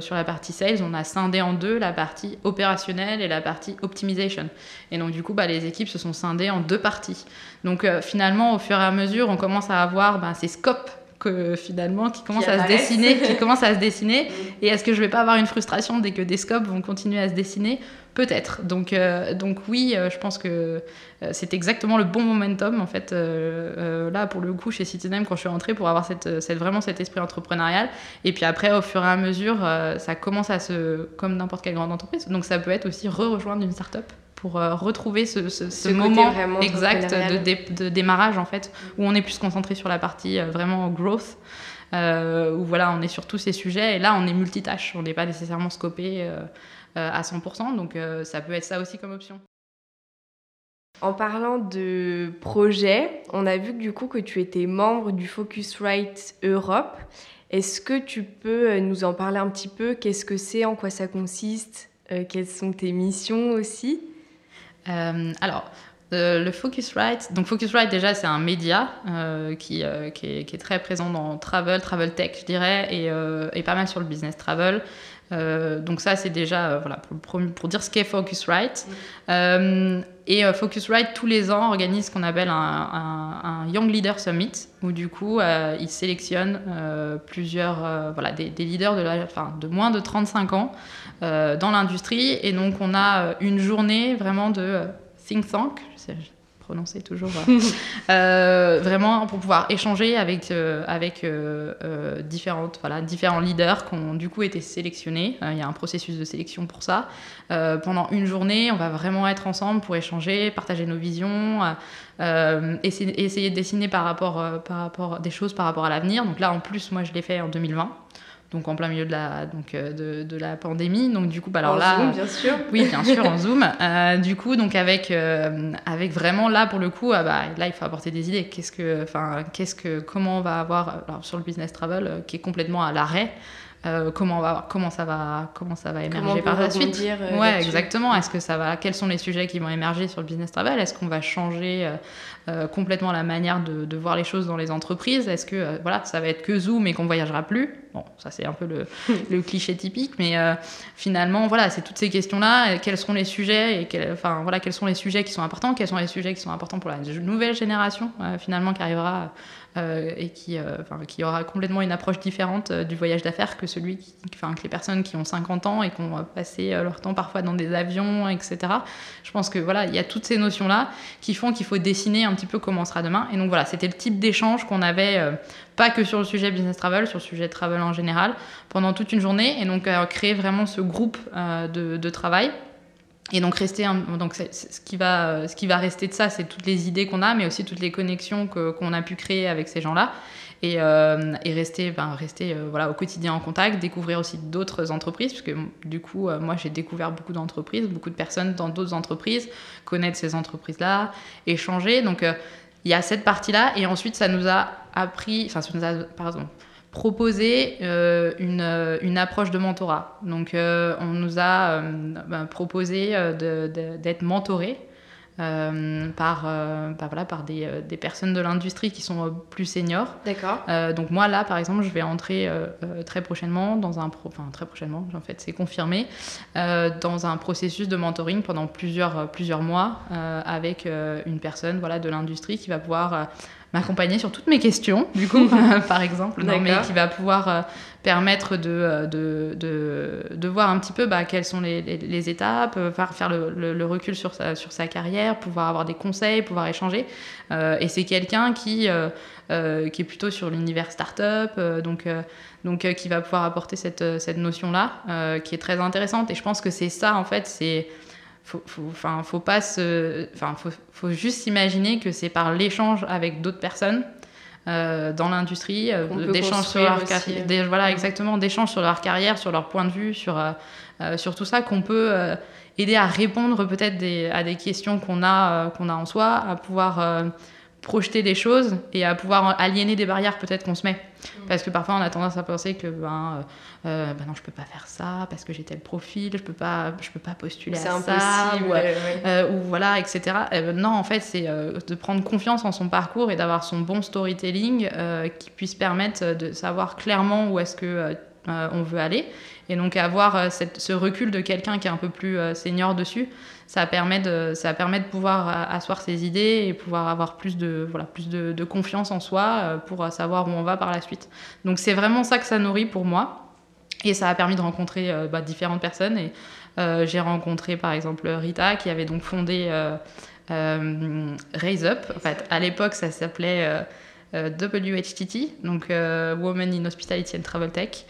Speaker 2: sur la partie sales, on a scindé en deux la partie opérationnelle et la partie optimisation. Et donc du coup bah, les équipes se sont scindées en deux parties. Donc finalement au fur et à mesure, on commence à avoir bah, ces scopes que finalement qui commence à se dessiner, qui commence à se dessiner. Et est-ce que je vais pas avoir une frustration dès que des scopes vont continuer à se dessiner? Peut-être. Donc, euh, donc oui, euh, je pense que euh, c'est exactement le bon momentum en fait là pour le coup chez Citizen quand je suis rentrée pour avoir cette, cette, vraiment cet esprit entrepreneurial. Et puis après, au fur et à mesure, ça commence à se comme n'importe quelle grande entreprise. Donc ça peut être aussi re-rejoindre une start-up pour euh, retrouver ce, ce, moment exact de, de, démarrage en fait, où on est plus concentré sur la partie euh, vraiment growth, euh, où voilà, on est sur tous ces sujets, et là on est multitâche, on n'est pas nécessairement scopé à 100%, donc ça peut être ça aussi comme option.
Speaker 1: En parlant de projet, on a vu que du coup que tu étais membre du Focusrite Europe. Est-ce que tu peux nous en parler un petit peu? Qu'est-ce que c'est? En quoi ça consiste? Quelles sont tes missions aussi?
Speaker 2: Alors, euh, le Focusrite, donc Focusrite déjà c'est un média euh, qui, qui, est, très présent dans travel, travel tech je dirais, et, pas mal sur le business travel. donc ça c'est déjà voilà, pour, dire ce qu'est Focusrite. et Focusrite tous les ans organise ce qu'on appelle un, un, Young Leader Summit, où du coup ils sélectionnent plusieurs, voilà, des, leaders de, la, de moins de 35 ans euh, dans l'industrie. Et donc, on a euh, une journée vraiment de euh, think tank, je sais prononcer toujours, vraiment pour pouvoir échanger avec, avec différentes, voilà, différents leaders qui ont du coup été sélectionnés. Il y a un processus de sélection pour ça. pendant une journée, on va vraiment être ensemble pour échanger, partager nos visions, essayer, essayer, de dessiner par rapport, par rapport, des choses par rapport à l'avenir. Donc là, en plus, moi, je l'ai fait en 2020 donc en plein milieu de la, donc, euh, de, de la pandémie. Donc du coup, bah, alors
Speaker 1: en
Speaker 2: là,
Speaker 1: Zoom, bien sûr.
Speaker 2: Oui, bien sûr, en Zoom. Euh, du coup, donc avec, euh, avec vraiment là pour le coup, bah, là il faut apporter des idées. Qu'est-ce que, enfin, qu'est-ce que, comment on va avoir alors, sur le business travel qui est complètement à l'arrêt. Comment, va, comment, ça va, comment ça va émerger par la suite? Ouais, exactement. Est-ce que ça va, quels sont les sujets qui vont émerger sur le business travel? Est-ce qu'on va changer complètement la manière de, de, voir les choses dans les entreprises Est-ce que voilà, ça va être que Zoom et qu'on voyagera plus? Bon, ça c'est un peu le, le, cliché typique, mais finalement, voilà, c'est toutes ces questions-là. Quels sont les sujets et enfin voilà, quels sont les sujets qui sont importants? Quels sont les sujets qui sont importants pour la nouvelle génération finalement qui arrivera euh, et qui, euh, qui aura complètement une approche différente euh, du voyage d'affaires que celui qui, enfin, que les personnes qui ont 50 ans et qui ont passé leur temps parfois dans des avions, etc. Je pense que voilà, il y a toutes ces notions-là qui font qu'il faut dessiner un petit peu comment sera demain. Et donc voilà, c'était le type d'échange qu'on avait pas que sur le sujet business travel, sur le sujet travel en général, pendant toute une journée. Et donc, créer vraiment ce groupe de, de, travail et donc rester donc ce qui va ce qui va rester de ça c'est toutes les idées qu'on a mais aussi toutes les connexions qu'on a pu créer avec ces gens-là et, euh, et rester ben, euh, voilà au quotidien en contact découvrir aussi d'autres entreprises parce que du coup euh, moi j'ai découvert beaucoup d'entreprises beaucoup de personnes dans d'autres entreprises connaître ces entreprises là échanger donc il y a cette partie là et ensuite ça nous a appris enfin ça nous a pardon une, une, approche de mentorat. Donc, on nous a ben, proposé d'être mentoré par, bah voilà, par des, des, personnes de l'industrie qui sont plus seniors.
Speaker 1: D'accord.
Speaker 2: donc moi là, par exemple, je vais entrer très prochainement dans un... Pro... Enfin, très prochainement, en fait, c'est confirmé, dans un processus de mentoring pendant plusieurs, plusieurs mois avec une personne voilà, de l'industrie qui va pouvoir m'accompagner sur toutes mes questions, du coup, par exemple, non, mais qui va pouvoir euh, permettre de, euh, de, de, de, voir un petit peu bah, quelles sont les, les, étapes, euh, faire, faire le, le, recul sur sa, sur sa carrière, pouvoir avoir des conseils, pouvoir échanger. et c'est quelqu'un qui, qui est plutôt sur l'univers startup, donc, donc qui va pouvoir apporter cette, cette notion-là, qui est très intéressante. Et je pense que c'est ça, en fait, c'est faut, faut, faut pas se, enfin, faut, faut juste s'imaginer que c'est par l'échange avec d'autres personnes euh, dans l'industrie, euh, d'échanges sur leur carrière, voilà exactement, d'échanges sur leur carrière, sur leur point de vue, sur euh, sur tout ça qu'on peut aider à répondre peut-être à des questions qu'on a qu'on a en soi, à pouvoir projeter des choses et à pouvoir aliéner des barrières peut-être qu'on se met. Parce que parfois on a tendance à penser que ben, euh, euh, ben non je peux pas faire ça parce que j'ai tel profil, je peux pas je peux pas postuler à ça ou, euh, ou, voilà etc. Ben, non en fait c'est de prendre confiance en son parcours et d'avoir son bon storytelling qui puisse permettre de savoir clairement où est-ce que on veut aller et donc avoir cette, ce recul de quelqu'un qui est un peu plus senior dessus ça permet de, ça permet de pouvoir euh, asseoir ses idées et pouvoir avoir plus de, voilà, plus de, confiance en soi euh, pour savoir où on va par la suite. Donc c'est vraiment ça que ça nourrit pour moi. Et ça a permis de rencontrer euh, bah, différentes personnes. Et j'ai rencontré par exemple Rita qui avait donc fondé Raise Up. En fait, à l'époque, ça s'appelait WHTT, donc Women in Hospitality and Travel Tech.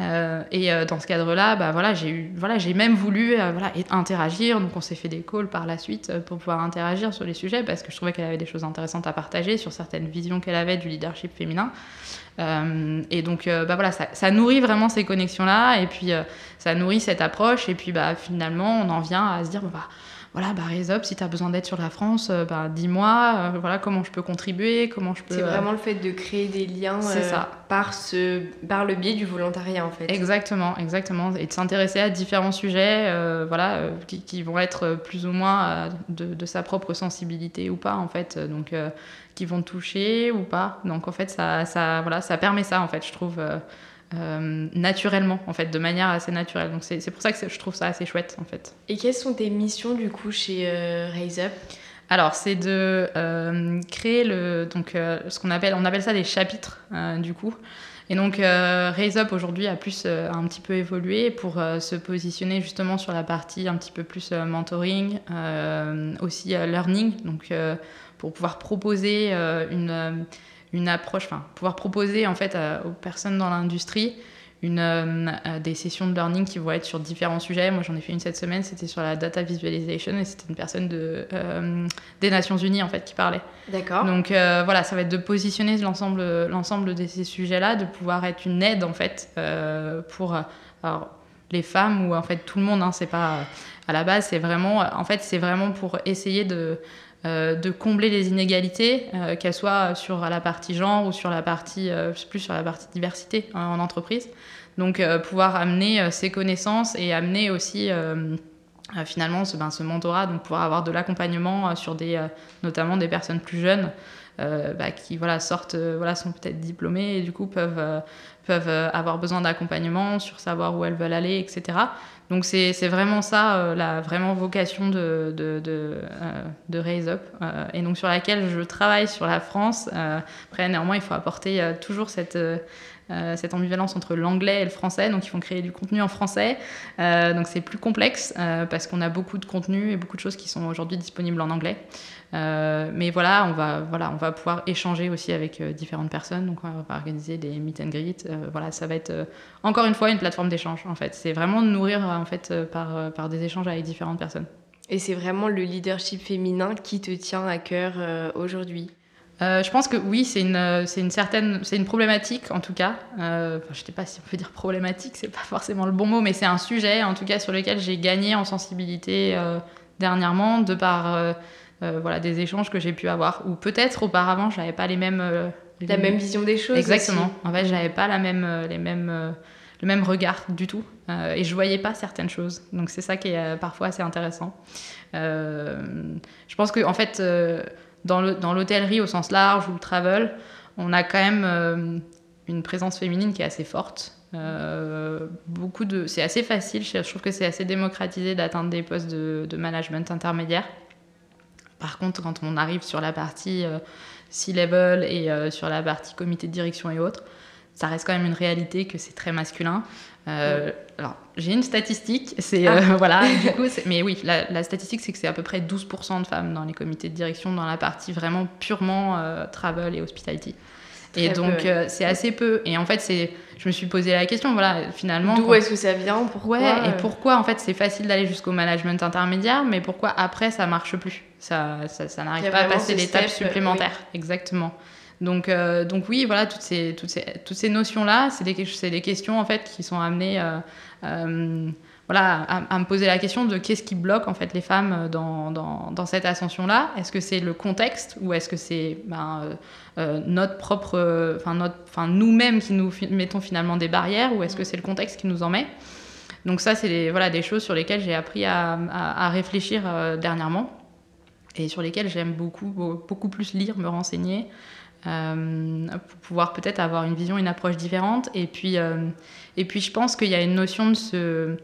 Speaker 2: Euh, et euh, dans ce cadre-là, bah, voilà, j'ai voilà, même voulu euh, voilà, interagir. Donc on s'est fait des calls par la suite pour pouvoir interagir sur les sujets parce que je trouvais qu'elle avait des choses intéressantes à partager sur certaines visions qu'elle avait du leadership féminin. et donc bah, voilà, ça, nourrit vraiment ces connexions-là et puis ça nourrit cette approche. Et puis bah, finalement, on en vient à se dire, bah, voilà, bah, si tu as besoin d'aide sur la France, euh, bah, dis-moi, euh, voilà, comment je peux contribuer, comment je peux...
Speaker 1: C'est vraiment le fait de créer des liens euh, Par, ce, par le biais du volontariat, en fait.
Speaker 2: Exactement, exactement. Et de s'intéresser à différents sujets, voilà, qui, vont être plus ou moins de, sa propre sensibilité ou pas, en fait. Donc, qui vont toucher ou pas. Donc, en fait, ça, ça, voilà, ça permet ça, en fait, je trouve... Euh, naturellement, en fait, de manière assez naturelle. Donc c'est pour ça que je trouve ça assez chouette, en fait.
Speaker 1: Et quelles sont tes missions, du coup, chez euh, Raise Up?
Speaker 2: Alors, c'est de euh, créer le, donc, ce qu'on appelle, on appelle ça des chapitres, du coup. Et donc, Raise Up aujourd'hui a plus un petit peu évolué pour se positionner justement sur la partie un petit peu plus mentoring, aussi learning, donc pour pouvoir proposer une une approche, enfin, pouvoir proposer en fait aux personnes dans l'industrie une, euh, des sessions de learning qui vont être sur différents sujets. Moi, j'en ai fait une cette semaine, c'était sur la data visualization et c'était une personne de, euh, des Nations Unies en fait qui parlait.
Speaker 1: D'accord.
Speaker 2: Donc euh, voilà, ça va être de positionner l'ensemble, l'ensemble de ces sujets-là, de pouvoir être une aide en fait pour alors, les femmes ou en fait tout le monde. Hein, c'est pas à la base, c'est vraiment, en fait, c'est vraiment pour essayer de euh, de combler les inégalités, euh, qu'elles soient sur la partie genre ou sur la partie euh, plus sur la partie diversité hein, en entreprise. Donc pouvoir amener ces connaissances et amener aussi finalement ce, ben, ce, mentorat, donc pouvoir avoir de l'accompagnement sur des notamment des personnes plus jeunes. Bah, qui voilà sortent voilà sont peut-être diplômées et du coup peuvent peuvent avoir besoin d'accompagnement sur savoir où elles veulent aller etc donc c'est vraiment ça, euh, la vraiment vocation de, de, de, euh, Raise Up, euh, et donc sur laquelle je travaille sur la France. après, néanmoins, il faut apporter toujours cette, cette ambivalence entre l'anglais et le français, donc ils font créer du contenu en français. donc c'est plus complexe, parce qu'on a beaucoup de contenu et beaucoup de choses qui sont aujourd'hui disponibles en anglais. Euh, mais voilà on, va, voilà, on va pouvoir échanger aussi avec euh, différentes personnes. Donc, on va organiser des meet and greet. Euh, voilà, ça va être encore une fois une plateforme d'échange. En fait, c'est vraiment nourrir en fait par, par des échanges avec différentes personnes.
Speaker 1: Et c'est vraiment le leadership féminin qui te tient à cœur aujourd'hui.
Speaker 2: Je pense que oui, c'est une, c'est une certaine, c'est une problématique en tout cas. je ne sais pas si on peut dire problématique, c'est pas forcément le bon mot, mais c'est un sujet en tout cas sur lequel j'ai gagné en sensibilité dernièrement de par euh, voilà, des échanges que j'ai pu avoir. Ou peut-être auparavant, j'avais pas les mêmes. Euh,
Speaker 1: la même vision des choses.
Speaker 2: Exactement. En fait, j'avais pas la même, euh, les mêmes le même regard du tout. et je voyais pas certaines choses. Donc c'est ça qui est parfois assez intéressant. je pense que en fait, dans l'hôtellerie au sens large ou le travel, on a quand même une présence féminine qui est assez forte. Euh, c'est assez facile, je trouve que c'est assez démocratisé d'atteindre des postes de, management intermédiaire. Par contre, quand on arrive sur la partie euh, C-level et euh, sur la partie comité de direction et autres, ça reste quand même une réalité que c'est très masculin. Alors, j'ai une statistique, c'est ah. voilà, du coup, mais oui, la, la statistique c'est que c'est à peu près 12% de femmes dans les comités de direction dans la partie vraiment purement travel et hospitality et donc, euh, c'est assez peu. Et en fait, c'est, je me suis posé la question, voilà, finalement.
Speaker 1: D'où est-ce que ça vient Pourquoi
Speaker 2: ouais, Et euh pourquoi, en fait, c'est facile d'aller jusqu'au management intermédiaire, mais pourquoi après, ça marche plus? Ça, ça, ça n'arrive pas à passer l'étape supplémentaire. Exactement. Donc, euh, donc oui, voilà, toutes ces, toutes ces, toutes ces notions-là, c'est des, des questions, en fait, qui sont amenées voilà, à, me poser la question de qu'est-ce qui bloque en fait les femmes dans, dans, dans cette ascension-là? Est-ce que c'est le contexte ou est-ce que c'est ben, euh, euh, notre propre, enfin notre, enfin nous-mêmes qui nous mettons finalement des barrières ou est-ce que c'est le contexte qui nous en met? Donc ça, c'est des, voilà des choses sur lesquelles j'ai appris à, à, réfléchir euh, dernièrement et sur lesquelles j'aime beaucoup beaucoup plus lire, me renseigner. Pour pouvoir peut-être avoir une vision, une approche différente. Et puis, et puis je pense qu'il y a une notion de se,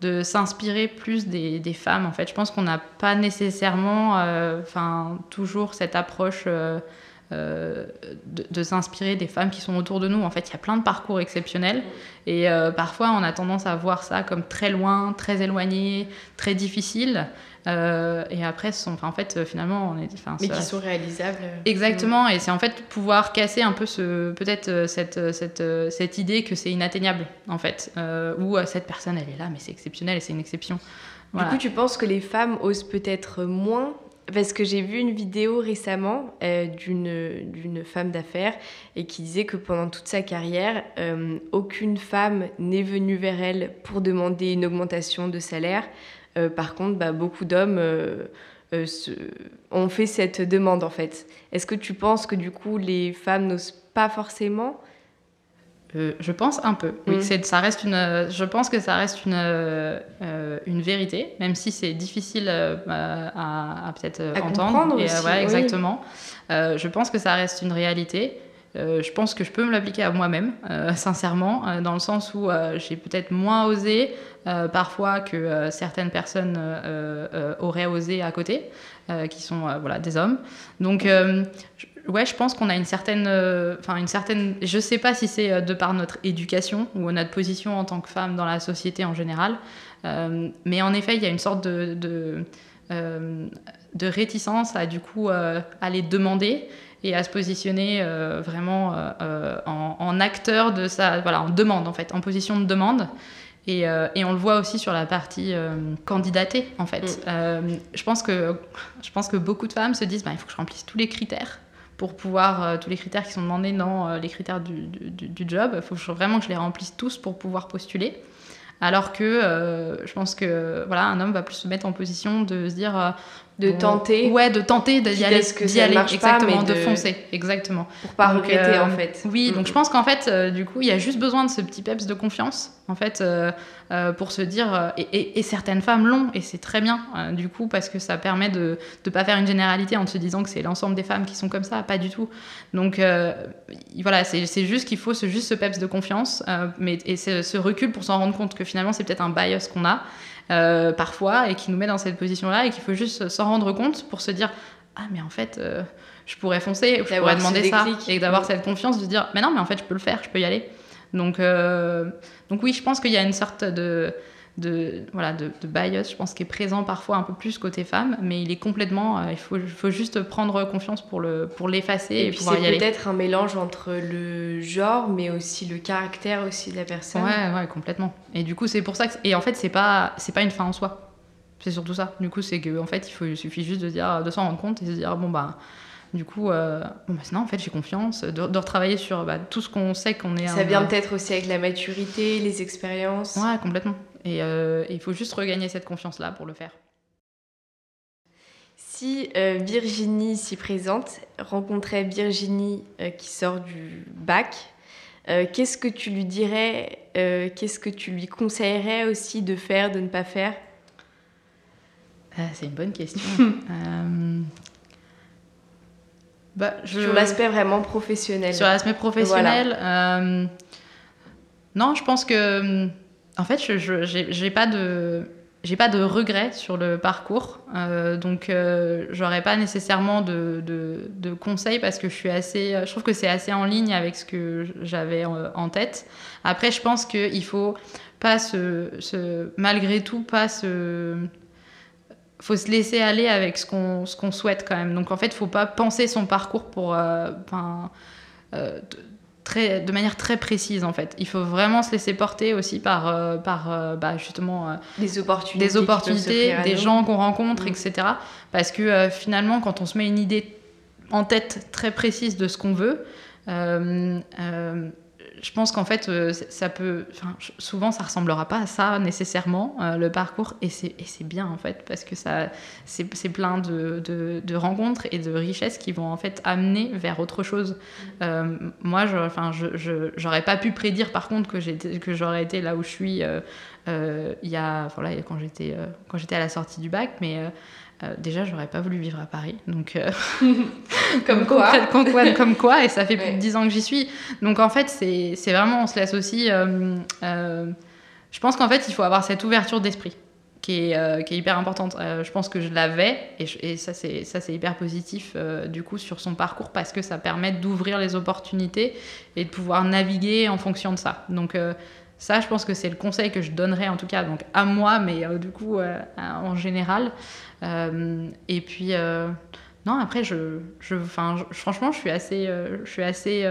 Speaker 2: de s'inspirer plus des, femmes. En fait, je pense qu'on n'a pas nécessairement, euh, enfin, toujours cette approche euh, euh, de, s'inspirer des femmes qui sont autour de nous. En fait, il y a plein de parcours exceptionnels et parfois on a tendance à voir ça comme très loin, très éloigné, très difficile. Euh, et après, sont, en fait, finalement, on est.
Speaker 1: Mais qui sont réalisables.
Speaker 2: Exactement, et c'est en fait pouvoir casser un peu ce, peut-être euh, cette, euh, cette, cette, idée que c'est inatteignable, en fait, où cette personne, elle est là, mais c'est exceptionnel et c'est une exception.
Speaker 1: Du coup, tu penses que les femmes osent peut-être moins? Parce que j'ai vu une vidéo récemment d'une d'une femme d'affaires et qui disait que pendant toute sa carrière, aucune femme n'est venue vers elle pour demander une augmentation de salaire. Euh, par contre, bah, beaucoup d'hommes euh, euh, ont fait cette demande en fait. Est-ce que tu penses que du coup les femmes n'osent pas forcément?
Speaker 2: Je pense un peu. Oui, mm. ça reste une. Je pense que ça reste une une vérité, même si c'est difficile à, peut-être entendre.
Speaker 1: Et,
Speaker 2: exactement. je pense que ça reste une réalité. Je pense que je peux me l'appliquer à moi-même, sincèrement, dans le sens où j'ai peut-être moins osé euh, parfois que euh, certaines personnes euh, auraient osé à côté, qui sont voilà, des hommes. Donc, ouais, je pense qu'on a une certaine, enfin une certaine, je sais pas si c'est de par notre éducation ou notre position en tant que femme dans la société en général, mais en effet, il y a une sorte de, de, de réticence à du coup les demander et à se positionner vraiment en, en, acteur de ça, voilà, en demande en fait, en position de demande. Euh, et, on le voit aussi sur la partie euh, candidatée, en fait. Mm. Euh, je, pense que, je pense que beaucoup de femmes se disent bah, il faut que je remplisse tous les critères pour pouvoir, tous les critères qui sont demandés dans les critères du, du, job. Il faut vraiment que je les remplisse tous pour pouvoir postuler. Alors que je pense que voilà, un homme va plus se mettre en position de se dire
Speaker 1: de tenter
Speaker 2: ouais de tenter d'y aller d'y aller exactement de... foncer exactement
Speaker 1: pour pas regretter en fait
Speaker 2: oui donc je pense qu'en fait du coup il y a juste besoin de ce petit peps de confiance en fait, euh, euh, pour se dire, euh, et, certaines femmes l'ont, et c'est très bien, du coup, parce que ça permet de ne pas faire une généralité en se disant que c'est l'ensemble des femmes qui sont comme ça, pas du tout. Donc, voilà, c'est juste qu'il faut ce, juste ce peps de confiance, mais, et ce, recul pour s'en rendre compte que finalement, c'est peut-être un bias qu'on a. parfois et qui nous met dans cette position-là et qu'il faut juste s'en rendre compte pour se dire ah mais en fait je pourrais foncer, je pourrais demander ça et d'avoir cette confiance de dire mais non mais en fait je peux le faire, je peux y aller. Donc, euh, donc oui, je pense qu'il y a une sorte de, de, voilà, de, bias, je pense, qui est présent parfois un peu plus côté femme, mais il est complètement. Euh, il faut, faut juste prendre confiance pour, le, pour l'effacer et,
Speaker 1: et
Speaker 2: pouvoir
Speaker 1: y aller. C'est peut-être un mélange entre le genre, mais aussi le caractère aussi de la personne.
Speaker 2: Ouais, ouais, complètement. Et du coup, c'est pour ça que. Et en fait, c'est pas, pas une fin en soi. C'est surtout ça. Du coup, c'est qu'en en fait, il, faut, il suffit juste de, dire, de s'en rendre compte et de se dire, bon, bah du coup, euh, bon, bah, en fait, j'ai confiance de, retravailler sur bah, tout ce qu'on sait qu'on est.
Speaker 1: Ça vient peut-être aussi avec la maturité, les expériences.
Speaker 2: Ouais, complètement. Et euh, il faut juste regagner cette confiance-là pour le faire.
Speaker 1: Si euh, Virginie s'y présente, rencontrait Virginie qui sort du bac, qu'est-ce que tu lui dirais Qu'est-ce que tu lui conseillerais aussi de faire, de ne pas faire?
Speaker 2: C'est une bonne question.
Speaker 1: Bah, Sur l'aspect vraiment professionnel.
Speaker 2: Sur l'aspect professionnel, non, je pense que en fait, je n'ai pas de j'ai pas de regrets sur le parcours, euh, donc euh, j'aurais pas nécessairement de, conseils parce que je trouve que c'est assez en ligne avec ce que j'avais en, tête. Après, je pense qu'il faut pas se, malgré tout, pas se, faut se laisser aller avec ce qu'on souhaite quand même. Donc en fait, faut pas penser son parcours pour, euh, de manière très précise en fait. Il faut vraiment se laisser porter aussi par, euh, par euh, bah, justement euh,
Speaker 1: des opportunités,
Speaker 2: des, opportunités, des gens qu'on rencontre, mm. etc. Parce que finalement, quand on se met une idée en tête très précise de ce qu'on veut, je pense qu'en fait, euh, ça peut. Souvent, ça ressemblera pas à ça nécessairement, euh, le parcours. Et c'est bien, en fait, parce que c'est plein de, de, rencontres et de richesses qui vont, en fait, amener vers autre chose. Euh, moi, je j'aurais pas pu prédire, par contre, que j'aurais été là où je suis il y a. Voilà, quand j'étais à la sortie du bac, mais euh, déjà, j'aurais pas voulu vivre à Paris, donc euh,
Speaker 1: comme quoi,
Speaker 2: comme, quoi, et ça fait plus de dix ans que j'y suis. Donc en fait, c'est vraiment, on se laisse aussi. Euh, je pense qu'en fait, il faut avoir cette ouverture d'esprit qui est, qui est, hyper importante. je pense que je l'avais, et, et, ça c'est hyper positif du coup sur son parcours parce que ça permet d'ouvrir les opportunités et de pouvoir naviguer en fonction de ça. Donc ça, je pense que c'est le conseil que je donnerais en tout cas donc à moi, mais du coup en général. Euh, et puis, euh, non, après, je, je, franchement, je suis assez, euh, je suis assez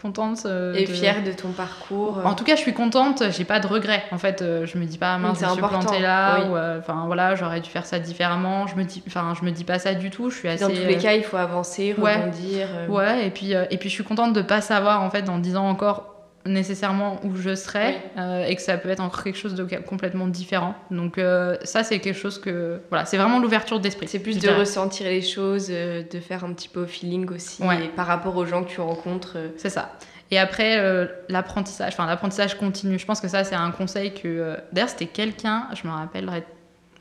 Speaker 2: contente.
Speaker 1: et fière de ton parcours.
Speaker 2: En tout cas, je suis contente. J'ai pas de regrets. En fait, je me dis pas mince, je suis plantée là. Enfin voilà, j'aurais dû faire ça différemment. Je me dis, enfin, je me dis pas ça du tout. Je suis assez.
Speaker 1: Dans tous les cas, il faut avancer, rebondir.
Speaker 2: Ouais. ouais. Et puis, et puis, je suis contente de pas savoir en fait, en disant encore nécessairement où je serai euh, et que ça peut être encore quelque chose de complètement différent. Donc euh, ça c'est quelque chose que voilà, c'est vraiment l'ouverture d'esprit.
Speaker 1: C'est plus de ressentir les choses, euh, de faire un petit peu au feeling aussi par rapport aux gens que tu rencontres.
Speaker 2: C'est ça. Et après l'apprentissage, enfin l'apprentissage continu. Je pense que ça c'est un conseil que d'ailleurs c'était quelqu'un, je me rappellerai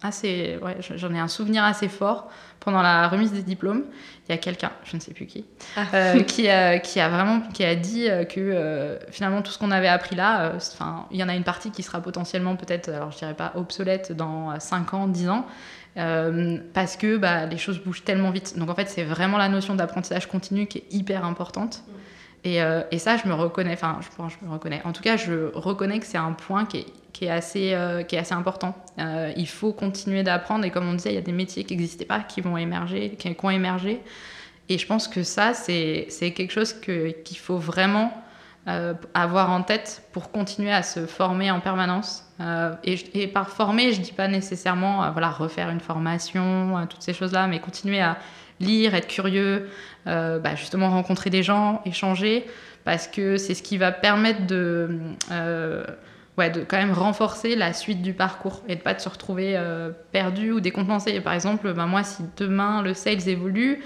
Speaker 2: assez, ouais, j'en ai un souvenir assez fort pendant la remise des diplômes. Il y a quelqu'un, je ne sais plus qui, ah. euh, qui, a, qui, a vraiment qui a dit euh, que euh, finalement tout ce qu'on avait appris là, enfin il y en a une partie qui sera potentiellement peut-être, alors je dirais pas obsolète dans 5 ans, 10 ans. parce que bah, les choses bougent tellement vite. Donc en fait, c'est vraiment la notion d'apprentissage continu qui est hyper importante. Et, et, ça, je me reconnais, enfin, je, je me reconnais. En tout cas, je reconnais que c'est un point qui est qui est assez, euh, qui est assez important. Euh, il faut continuer d'apprendre et comme on disait, il y a des métiers qui n'existaient pas, qui vont émerger, qui, ont émergé. Et je pense que ça, c'est quelque chose qu'il faut vraiment euh, avoir en tête pour continuer à se former en permanence. Et, et, par former, je ne dis pas nécessairement voilà, refaire une formation, toutes ces choses-là, mais continuer à lire, être curieux, bah, justement rencontrer des gens, échanger, parce que c'est ce qui va permettre de ouais, de quand même renforcer la suite du parcours et de pas de se retrouver euh, perdu ou décompensé. Par exemple, ben moi, si demain le sales évolue,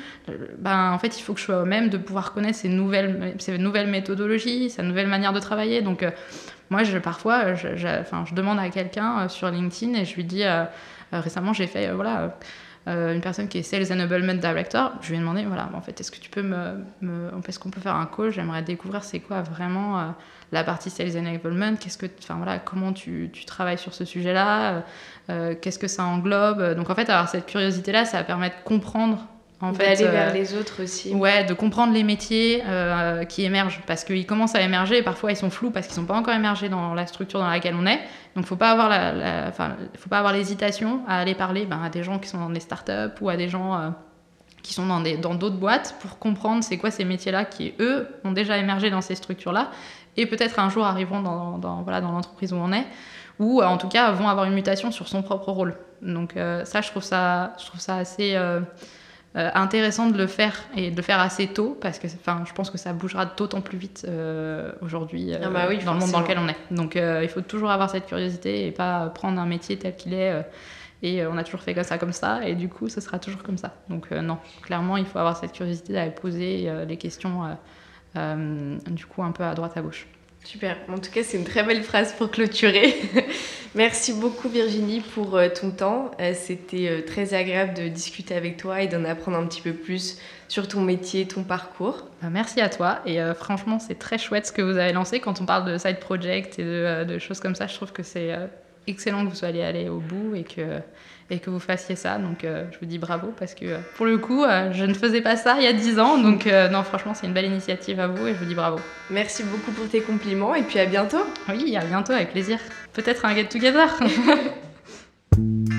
Speaker 2: ben, en fait, il faut que je sois au même de pouvoir connaître ces nouvelles, ces nouvelles méthodologies, sa nouvelle manière de travailler. Donc, euh, moi, je, parfois, je, je, je demande à quelqu'un sur LinkedIn et je lui dis, récemment, j'ai fait, voilà une personne qui est Sales Enablement Director, je lui ai demandé, voilà, en fait, est-ce que tu peux me, me qu'on peut faire un call? J'aimerais découvrir c'est quoi vraiment la partie Sales Enablement, qu'est-ce que, enfin voilà, comment tu, tu, travailles sur ce sujet-là, euh, qu'est-ce que ça englobe. Donc en fait, avoir cette curiosité-là, ça va permettre de comprendre
Speaker 1: en D'aller vers les autres aussi.
Speaker 2: Ouais, de comprendre les métiers qui émergent parce qu'ils commencent à émerger et parfois ils sont flous parce qu'ils sont pas encore émergés dans la structure dans laquelle on est. Donc, faut pas avoir la, faut pas avoir l'hésitation à aller parler ben, à des gens qui sont dans des startups ou à des gens euh, qui sont dans des dans d'autres boîtes pour comprendre c'est quoi ces métiers-là qui eux ont déjà émergé dans ces structures-là et peut-être un jour arriveront dans, dans voilà dans l'entreprise où on est ou euh, en tout cas vont avoir une mutation sur son propre rôle. Donc euh, ça, je trouve ça, je trouve ça assez euh, intéressant de le faire et de le faire assez tôt parce que enfin je pense que ça bougera d'autant plus vite euh, aujourd'hui ah bah dans le monde dans lequel on est. Donc il faut toujours avoir cette curiosité et pas prendre un métier tel qu'il est et on a toujours fait comme ça comme ça et du coup ce sera toujours comme ça. Donc non clairement il faut avoir cette curiosité d'aller poser les questions du coup un peu à droite à gauche
Speaker 1: Super. En tout cas, c'est une très belle phrase pour clôturer. Merci beaucoup Virginie pour euh, ton temps. Euh, c'était euh, très agréable de discuter avec toi et d'en apprendre un petit peu plus sur ton métier, ton parcours.
Speaker 2: Bah, merci à toi. Et franchement, c'est très chouette ce que vous avez lancé. Quand on parle de side project et de, de choses comme ça, je trouve que c'est excellent que vous soyez allé au bout et que et que vous fassiez ça. Donc euh, je vous dis bravo parce que euh, pour le coup, euh, je ne faisais pas ça il y a 10 ans. Donc non, franchement, c'est une belle initiative à vous et je vous dis bravo.
Speaker 1: Merci beaucoup pour tes compliments et puis à bientôt.
Speaker 2: Oui, à bientôt, avec plaisir. Peut-être un get together.